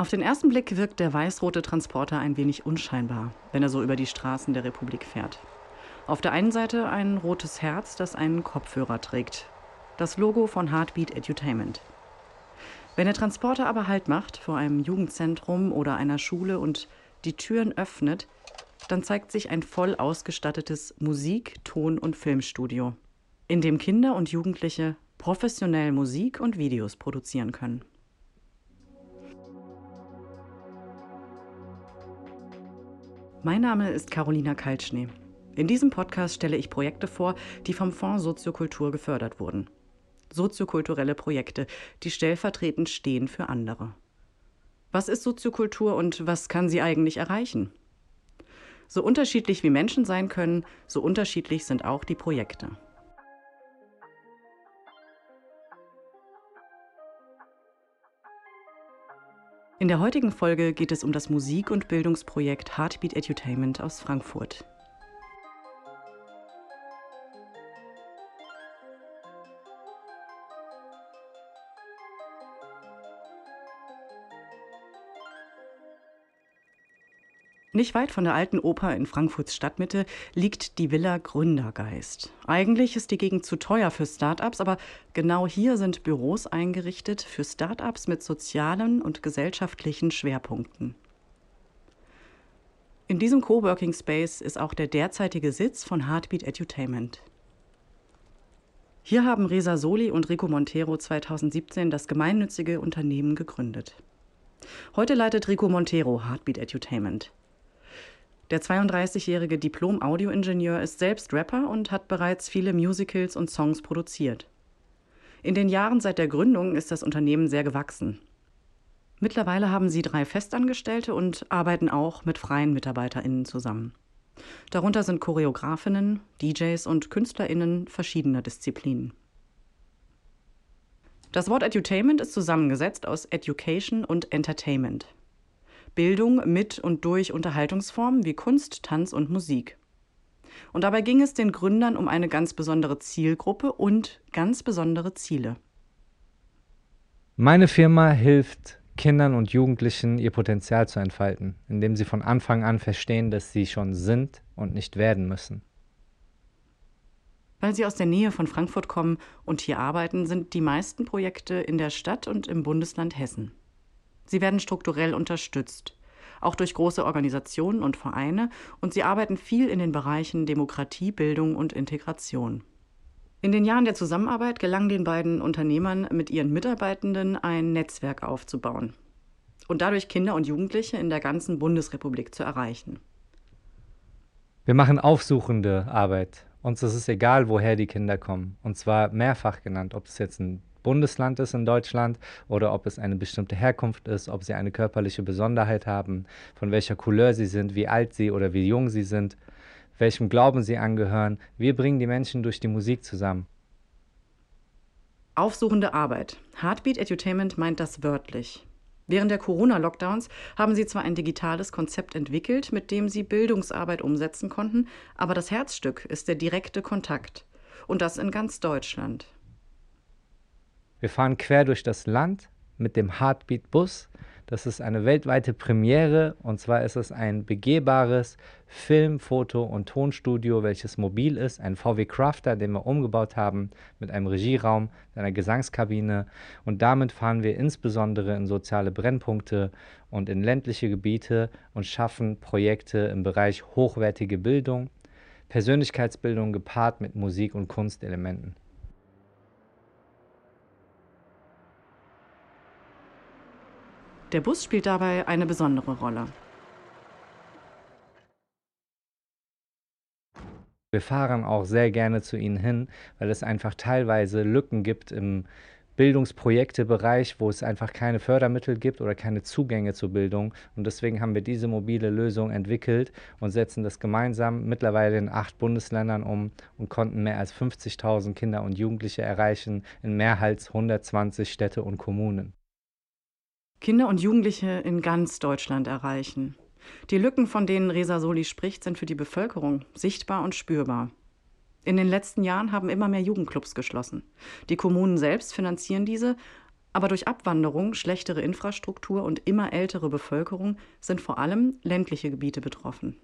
Auf den ersten Blick wirkt der weiß-rote Transporter ein wenig unscheinbar, wenn er so über die Straßen der Republik fährt. Auf der einen Seite ein rotes Herz, das einen Kopfhörer trägt. Das Logo von Heartbeat Edutainment. Wenn der Transporter aber Halt macht vor einem Jugendzentrum oder einer Schule und die Türen öffnet, dann zeigt sich ein voll ausgestattetes Musik-, Ton- und Filmstudio, in dem Kinder und Jugendliche professionell Musik und Videos produzieren können. Mein Name ist Carolina Kaltschnee. In diesem Podcast stelle ich Projekte vor, die vom Fonds Soziokultur gefördert wurden. Soziokulturelle Projekte, die stellvertretend stehen für andere. Was ist Soziokultur und was kann sie eigentlich erreichen? So unterschiedlich wie Menschen sein können, so unterschiedlich sind auch die Projekte. In der heutigen Folge geht es um das Musik- und Bildungsprojekt Heartbeat Edutainment aus Frankfurt. Nicht weit von der alten Oper in Frankfurts Stadtmitte liegt die Villa Gründergeist. Eigentlich ist die Gegend zu teuer für Start-ups, aber genau hier sind Büros eingerichtet für Start-ups mit sozialen und gesellschaftlichen Schwerpunkten. In diesem Coworking Space ist auch der derzeitige Sitz von Heartbeat Edutainment. Hier haben Resa Soli und Rico Montero 2017 das gemeinnützige Unternehmen gegründet. Heute leitet Rico Montero Heartbeat Edutainment. Der 32-jährige Diplom-Audioingenieur ist selbst Rapper und hat bereits viele Musicals und Songs produziert. In den Jahren seit der Gründung ist das Unternehmen sehr gewachsen. Mittlerweile haben sie drei Festangestellte und arbeiten auch mit freien MitarbeiterInnen zusammen. Darunter sind Choreografinnen, DJs und KünstlerInnen verschiedener Disziplinen. Das Wort Edutainment ist zusammengesetzt aus Education und Entertainment. Bildung mit und durch Unterhaltungsformen wie Kunst, Tanz und Musik. Und dabei ging es den Gründern um eine ganz besondere Zielgruppe und ganz besondere Ziele. Meine Firma hilft Kindern und Jugendlichen ihr Potenzial zu entfalten, indem sie von Anfang an verstehen, dass sie schon sind und nicht werden müssen. Weil sie aus der Nähe von Frankfurt kommen und hier arbeiten, sind die meisten Projekte in der Stadt und im Bundesland Hessen. Sie werden strukturell unterstützt, auch durch große Organisationen und Vereine, und sie arbeiten viel in den Bereichen Demokratie, Bildung und Integration. In den Jahren der Zusammenarbeit gelang den beiden Unternehmern mit ihren Mitarbeitenden ein Netzwerk aufzubauen und dadurch Kinder und Jugendliche in der ganzen Bundesrepublik zu erreichen. Wir machen aufsuchende Arbeit. Uns ist es egal, woher die Kinder kommen. Und zwar mehrfach genannt, ob es jetzt ein Bundesland ist in Deutschland oder ob es eine bestimmte Herkunft ist, ob sie eine körperliche Besonderheit haben, von welcher Couleur sie sind, wie alt sie oder wie jung sie sind, welchem Glauben sie angehören. Wir bringen die Menschen durch die Musik zusammen. Aufsuchende Arbeit. Heartbeat Edutainment meint das wörtlich. Während der Corona-Lockdowns haben sie zwar ein digitales Konzept entwickelt, mit dem sie Bildungsarbeit umsetzen konnten, aber das Herzstück ist der direkte Kontakt. Und das in ganz Deutschland. Wir fahren quer durch das Land mit dem Heartbeat Bus. Das ist eine weltweite Premiere und zwar ist es ein begehbares Film-, Foto- und Tonstudio, welches mobil ist, ein VW Crafter, den wir umgebaut haben mit einem Regieraum, einer Gesangskabine und damit fahren wir insbesondere in soziale Brennpunkte und in ländliche Gebiete und schaffen Projekte im Bereich hochwertige Bildung, Persönlichkeitsbildung gepaart mit Musik- und Kunstelementen. Der Bus spielt dabei eine besondere Rolle. Wir fahren auch sehr gerne zu ihnen hin, weil es einfach teilweise Lücken gibt im Bildungsprojektebereich, wo es einfach keine Fördermittel gibt oder keine Zugänge zur Bildung. Und deswegen haben wir diese mobile Lösung entwickelt und setzen das gemeinsam mittlerweile in acht Bundesländern um und konnten mehr als 50.000 Kinder und Jugendliche erreichen in mehr als 120 Städte und Kommunen. Kinder und Jugendliche in ganz Deutschland erreichen. Die Lücken, von denen Resa Soli spricht, sind für die Bevölkerung sichtbar und spürbar. In den letzten Jahren haben immer mehr Jugendclubs geschlossen. Die Kommunen selbst finanzieren diese, Aber durch Abwanderung, schlechtere Infrastruktur und immer ältere Bevölkerung sind vor allem ländliche Gebiete betroffen.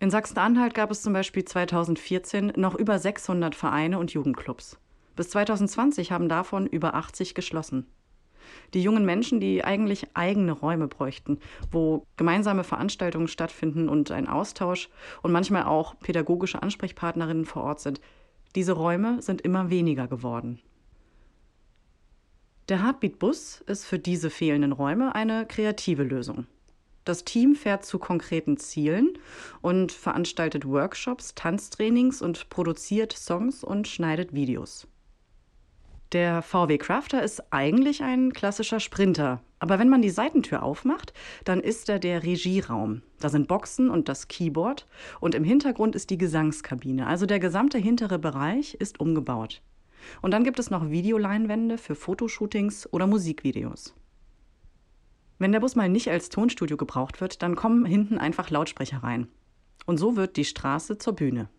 In Sachsen-Anhalt gab es zum Beispiel 2014 noch über 600 Vereine und Jugendclubs. Bis 2020 haben davon über 80 geschlossen. Die jungen Menschen, die eigentlich eigene Räume bräuchten, wo gemeinsame Veranstaltungen stattfinden und ein Austausch und manchmal auch pädagogische Ansprechpartnerinnen vor Ort sind, diese Räume sind immer weniger geworden. Der Heartbeat-Bus ist für diese fehlenden Räume eine kreative Lösung. Das Team fährt zu konkreten Zielen und veranstaltet Workshops, Tanztrainings und produziert Songs und schneidet Videos. Der VW Crafter ist eigentlich ein klassischer Sprinter, aber wenn man die Seitentür aufmacht, dann ist er der Regieraum. Da sind Boxen und das Keyboard und im Hintergrund ist die Gesangskabine, also der gesamte hintere Bereich ist umgebaut. Und dann gibt es noch Videoleinwände für Fotoshootings oder Musikvideos. Wenn der Bus mal nicht als Tonstudio gebraucht wird, dann kommen hinten einfach Lautsprecher rein. Und so wird die Straße zur Bühne.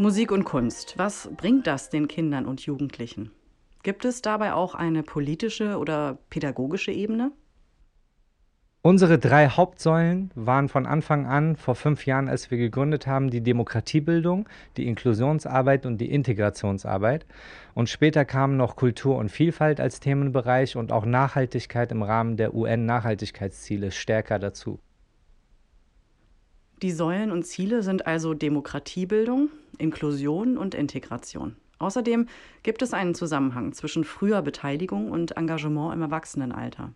Musik und Kunst. Was bringt das den Kindern und Jugendlichen? Gibt es dabei auch eine politische oder pädagogische Ebene? Unsere drei Hauptsäulen waren von Anfang an, vor fünf Jahren, als wir gegründet haben, die Demokratiebildung, die Inklusionsarbeit und die Integrationsarbeit. Und später kamen noch Kultur und Vielfalt als Themenbereich und auch Nachhaltigkeit im Rahmen der UN-Nachhaltigkeitsziele stärker dazu. Die Säulen und Ziele sind also Demokratiebildung, Inklusion und Integration. Außerdem gibt es einen Zusammenhang zwischen früher Beteiligung und Engagement im Erwachsenenalter.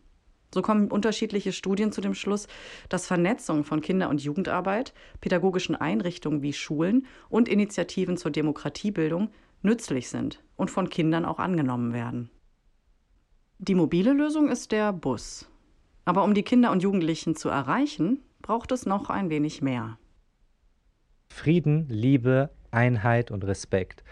So kommen unterschiedliche Studien zu dem Schluss, dass Vernetzung von Kinder- und Jugendarbeit, pädagogischen Einrichtungen wie Schulen und Initiativen zur Demokratiebildung nützlich sind und von Kindern auch angenommen werden. Die mobile Lösung ist der Bus. Aber um die Kinder und Jugendlichen zu erreichen, braucht es noch ein wenig mehr. Frieden, Liebe, Einheit und Respekt.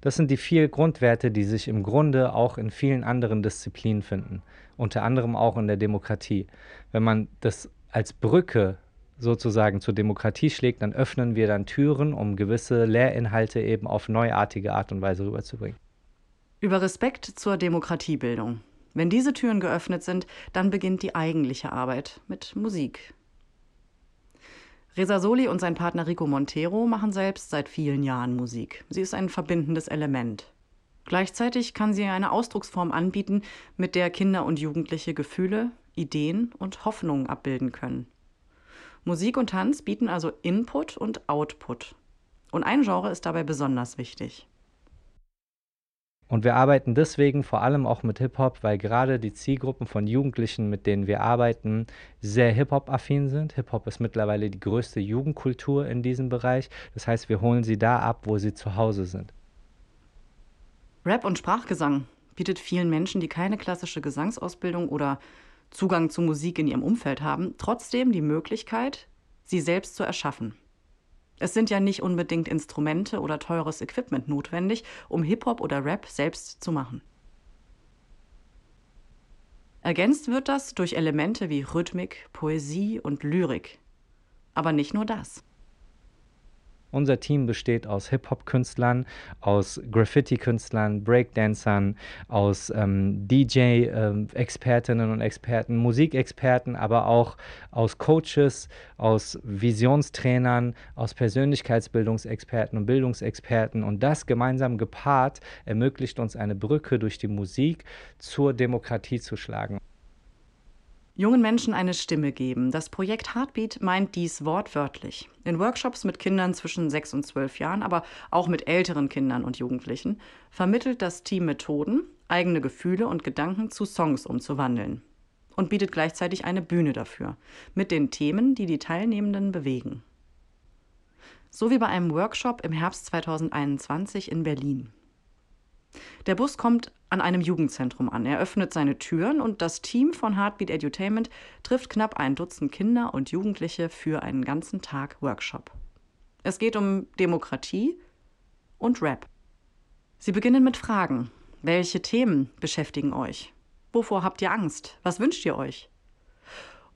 Das sind die vier Grundwerte, die sich im Grunde auch in vielen anderen Disziplinen finden, unter anderem auch in der Demokratie. Wenn man das als Brücke sozusagen zur Demokratie schlägt, dann öffnen wir dann Türen, um gewisse Lehrinhalte eben auf neuartige Art und Weise rüberzubringen. Über Respekt zur Demokratiebildung. Wenn diese Türen geöffnet sind, dann beginnt die eigentliche Arbeit mit Musik, Reza Soli und sein Partner Rico Montero machen selbst seit vielen Jahren Musik. Sie ist ein verbindendes Element. Gleichzeitig kann sie eine Ausdrucksform anbieten, mit der Kinder und Jugendliche Gefühle, Ideen und Hoffnungen abbilden können. Musik und Tanz bieten also Input und Output. Und ein Genre ist dabei besonders wichtig. Und wir arbeiten deswegen vor allem auch mit Hip-Hop, weil gerade die Zielgruppen von Jugendlichen, mit denen wir arbeiten, sehr Hip-Hop-affin sind. Hip-Hop ist mittlerweile die größte Jugendkultur in diesem Bereich. Das heißt, wir holen sie da ab, wo sie zu Hause sind. Rap und Sprachgesang bietet vielen Menschen, die keine klassische Gesangsausbildung oder Zugang zu Musik in ihrem Umfeld haben, trotzdem die Möglichkeit, sie selbst zu erschaffen. Es sind ja nicht unbedingt Instrumente oder teures Equipment notwendig, um Hip-Hop oder Rap selbst zu machen. Ergänzt wird das durch Elemente wie Rhythmik, Poesie und Lyrik. Aber nicht nur das. Unser Team besteht aus Hip-Hop-Künstlern, aus Graffiti-Künstlern, Breakdancern, aus ähm, DJ-Expertinnen ähm, und Experten, Musikexperten, aber auch aus Coaches, aus Visionstrainern, aus Persönlichkeitsbildungsexperten und Bildungsexperten. Und das gemeinsam gepaart ermöglicht uns eine Brücke durch die Musik zur Demokratie zu schlagen jungen Menschen eine Stimme geben. Das Projekt Heartbeat meint dies wortwörtlich. In Workshops mit Kindern zwischen sechs und zwölf Jahren, aber auch mit älteren Kindern und Jugendlichen, vermittelt das Team Methoden, eigene Gefühle und Gedanken zu Songs umzuwandeln. Und bietet gleichzeitig eine Bühne dafür, mit den Themen, die die Teilnehmenden bewegen. So wie bei einem Workshop im Herbst 2021 in Berlin. Der Bus kommt an einem Jugendzentrum an. Er öffnet seine Türen und das Team von Heartbeat Edutainment trifft knapp ein Dutzend Kinder und Jugendliche für einen ganzen Tag Workshop. Es geht um Demokratie und Rap. Sie beginnen mit Fragen. Welche Themen beschäftigen euch? Wovor habt ihr Angst? Was wünscht ihr euch?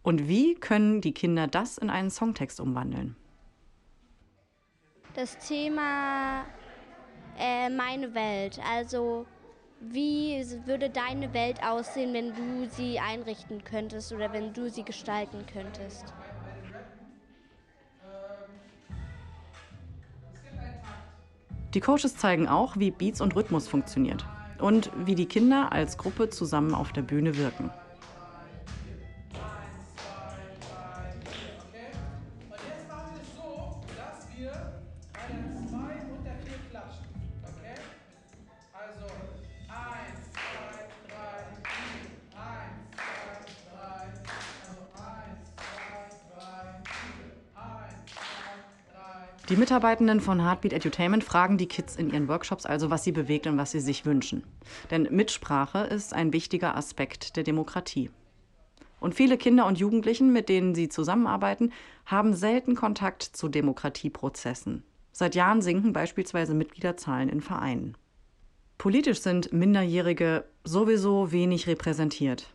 Und wie können die Kinder das in einen Songtext umwandeln? Das Thema äh, meine Welt. Also wie würde deine Welt aussehen, wenn du sie einrichten könntest oder wenn du sie gestalten könntest? Die Coaches zeigen auch, wie Beats und Rhythmus funktioniert und wie die Kinder als Gruppe zusammen auf der Bühne wirken. Die Mitarbeitenden von Heartbeat Edutainment fragen die Kids in ihren Workshops also, was sie bewegt und was sie sich wünschen. Denn Mitsprache ist ein wichtiger Aspekt der Demokratie. Und viele Kinder und Jugendlichen, mit denen sie zusammenarbeiten, haben selten Kontakt zu Demokratieprozessen. Seit Jahren sinken beispielsweise Mitgliederzahlen in Vereinen. Politisch sind Minderjährige sowieso wenig repräsentiert.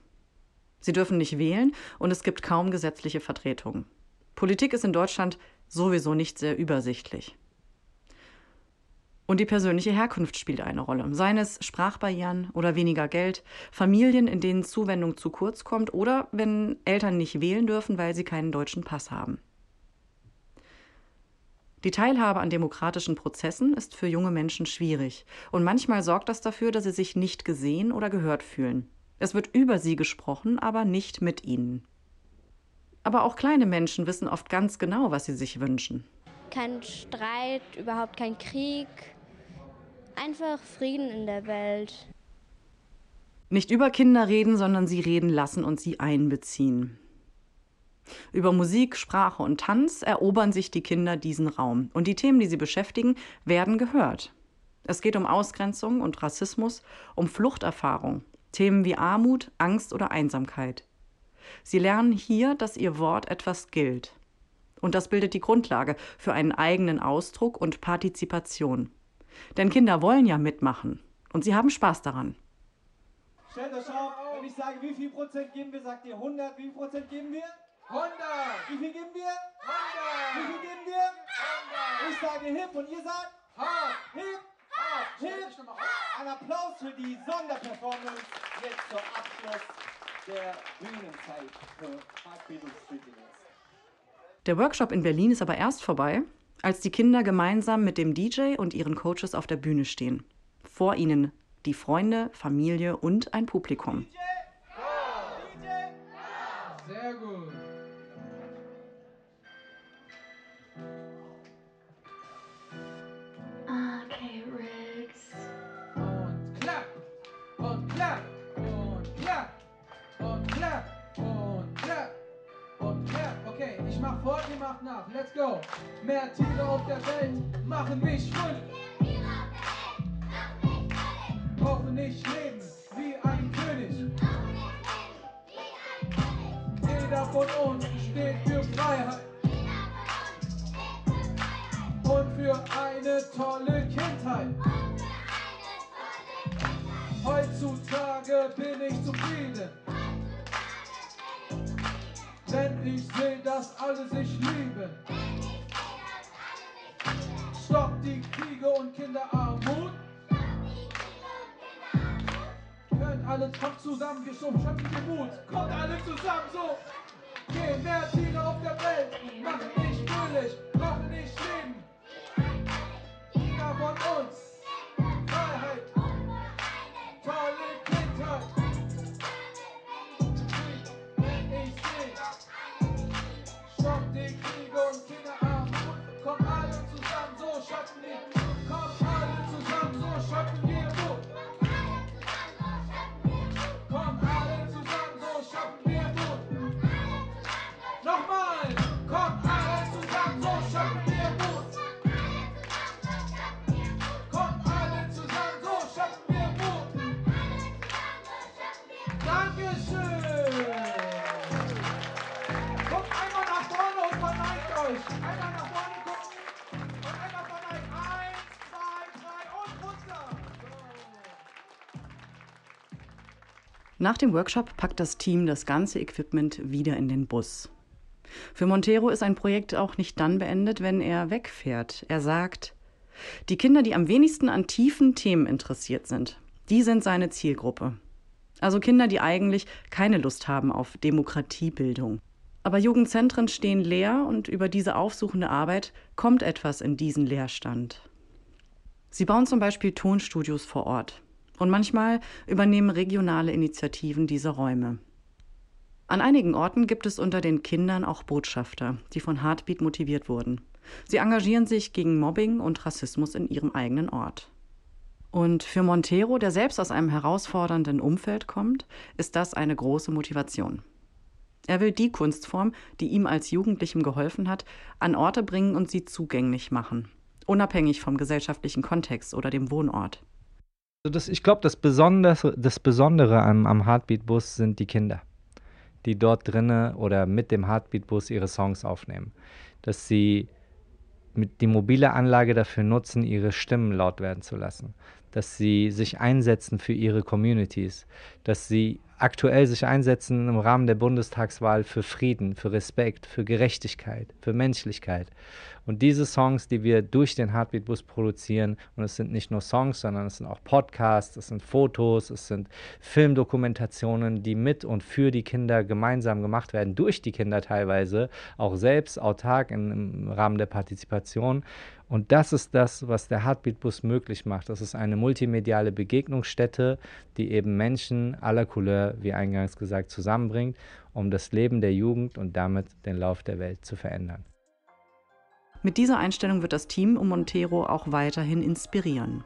Sie dürfen nicht wählen und es gibt kaum gesetzliche Vertretung. Politik ist in Deutschland sowieso nicht sehr übersichtlich. Und die persönliche Herkunft spielt eine Rolle. Seien es Sprachbarrieren oder weniger Geld, Familien, in denen Zuwendung zu kurz kommt oder wenn Eltern nicht wählen dürfen, weil sie keinen deutschen Pass haben. Die Teilhabe an demokratischen Prozessen ist für junge Menschen schwierig und manchmal sorgt das dafür, dass sie sich nicht gesehen oder gehört fühlen. Es wird über sie gesprochen, aber nicht mit ihnen. Aber auch kleine Menschen wissen oft ganz genau, was sie sich wünschen. Kein Streit, überhaupt kein Krieg. Einfach Frieden in der Welt. Nicht über Kinder reden, sondern sie reden lassen und sie einbeziehen. Über Musik, Sprache und Tanz erobern sich die Kinder diesen Raum. Und die Themen, die sie beschäftigen, werden gehört. Es geht um Ausgrenzung und Rassismus, um Fluchterfahrung, Themen wie Armut, Angst oder Einsamkeit. Sie lernen hier, dass ihr Wort etwas gilt. Und das bildet die Grundlage für einen eigenen Ausdruck und Partizipation. Denn Kinder wollen ja mitmachen und sie haben Spaß daran. Stellt euch auf, wenn ich sage, wie viel Prozent geben wir, sagt ihr 100, wie viel Prozent geben wir? 100! Wie viel geben wir? 100! Wie viel geben wir? 100! Ich sage hip und ihr sagt? Hop! Hip! Hop! Hip! Ein Applaus für die Sonderperformance jetzt zum Abschluss der Bühnenzeit für Der Workshop in Berlin ist aber erst vorbei, als die Kinder gemeinsam mit dem DJ und ihren Coaches auf der Bühne stehen. Vor ihnen die Freunde, Familie und ein Publikum. DJ! Mach vor, ihr macht nach. Let's go! Mehr Tiere auf der Welt machen mich fröhlich. Hoffentlich leben wie ein König. Jeder von uns steht für Freiheit. Und für eine tolle Kindheit. Heutzutage bin ich zufrieden. Denn ich sehe, dass alle sich lieben. Stoppt die Kriege und Kinderarmut. Hört alle, kommt zusammen, wir schöpfen den Mut. Kommt alle zusammen, so. Gehen mehr Tiere auf der Welt, machen nicht fröhlich, brauchen nicht leben. Jeder von uns, Nach dem Workshop packt das Team das ganze Equipment wieder in den Bus. Für Montero ist ein Projekt auch nicht dann beendet, wenn er wegfährt. Er sagt, die Kinder, die am wenigsten an tiefen Themen interessiert sind, die sind seine Zielgruppe. Also Kinder, die eigentlich keine Lust haben auf Demokratiebildung. Aber Jugendzentren stehen leer und über diese aufsuchende Arbeit kommt etwas in diesen Leerstand. Sie bauen zum Beispiel Tonstudios vor Ort. Und manchmal übernehmen regionale Initiativen diese Räume. An einigen Orten gibt es unter den Kindern auch Botschafter, die von Heartbeat motiviert wurden. Sie engagieren sich gegen Mobbing und Rassismus in ihrem eigenen Ort. Und für Montero, der selbst aus einem herausfordernden Umfeld kommt, ist das eine große Motivation. Er will die Kunstform, die ihm als Jugendlichem geholfen hat, an Orte bringen und sie zugänglich machen, unabhängig vom gesellschaftlichen Kontext oder dem Wohnort. Also das, ich glaube, das Besondere, das Besondere am, am Heartbeat-Bus sind die Kinder die dort drinnen oder mit dem Heartbeat-Bus ihre Songs aufnehmen. Dass sie mit die mobile Anlage dafür nutzen, ihre Stimmen laut werden zu lassen. Dass sie sich einsetzen für ihre Communities. Dass sie aktuell sich einsetzen im Rahmen der Bundestagswahl für Frieden, für Respekt, für Gerechtigkeit, für Menschlichkeit. Und diese Songs, die wir durch den Heartbeat Bus produzieren, und es sind nicht nur Songs, sondern es sind auch Podcasts, es sind Fotos, es sind Filmdokumentationen, die mit und für die Kinder gemeinsam gemacht werden, durch die Kinder teilweise, auch selbst autark im Rahmen der Partizipation. Und das ist das, was der Heartbeat Bus möglich macht. Das ist eine multimediale Begegnungsstätte, die eben Menschen aller Couleur, wie eingangs gesagt, zusammenbringt, um das Leben der Jugend und damit den Lauf der Welt zu verändern. Mit dieser Einstellung wird das Team um Montero auch weiterhin inspirieren.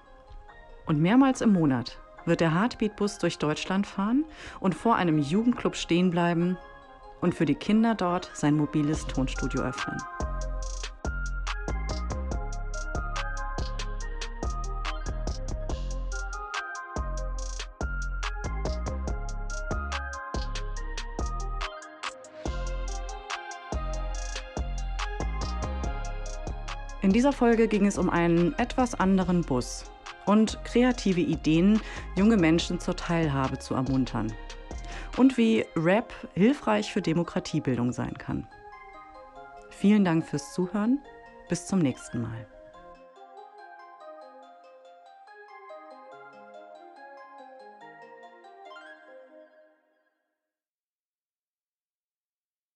Und mehrmals im Monat wird der Heartbeat-Bus durch Deutschland fahren und vor einem Jugendclub stehen bleiben und für die Kinder dort sein mobiles Tonstudio öffnen. In dieser Folge ging es um einen etwas anderen Bus und kreative Ideen, junge Menschen zur Teilhabe zu ermuntern. Und wie Rap hilfreich für Demokratiebildung sein kann. Vielen Dank fürs Zuhören. Bis zum nächsten Mal.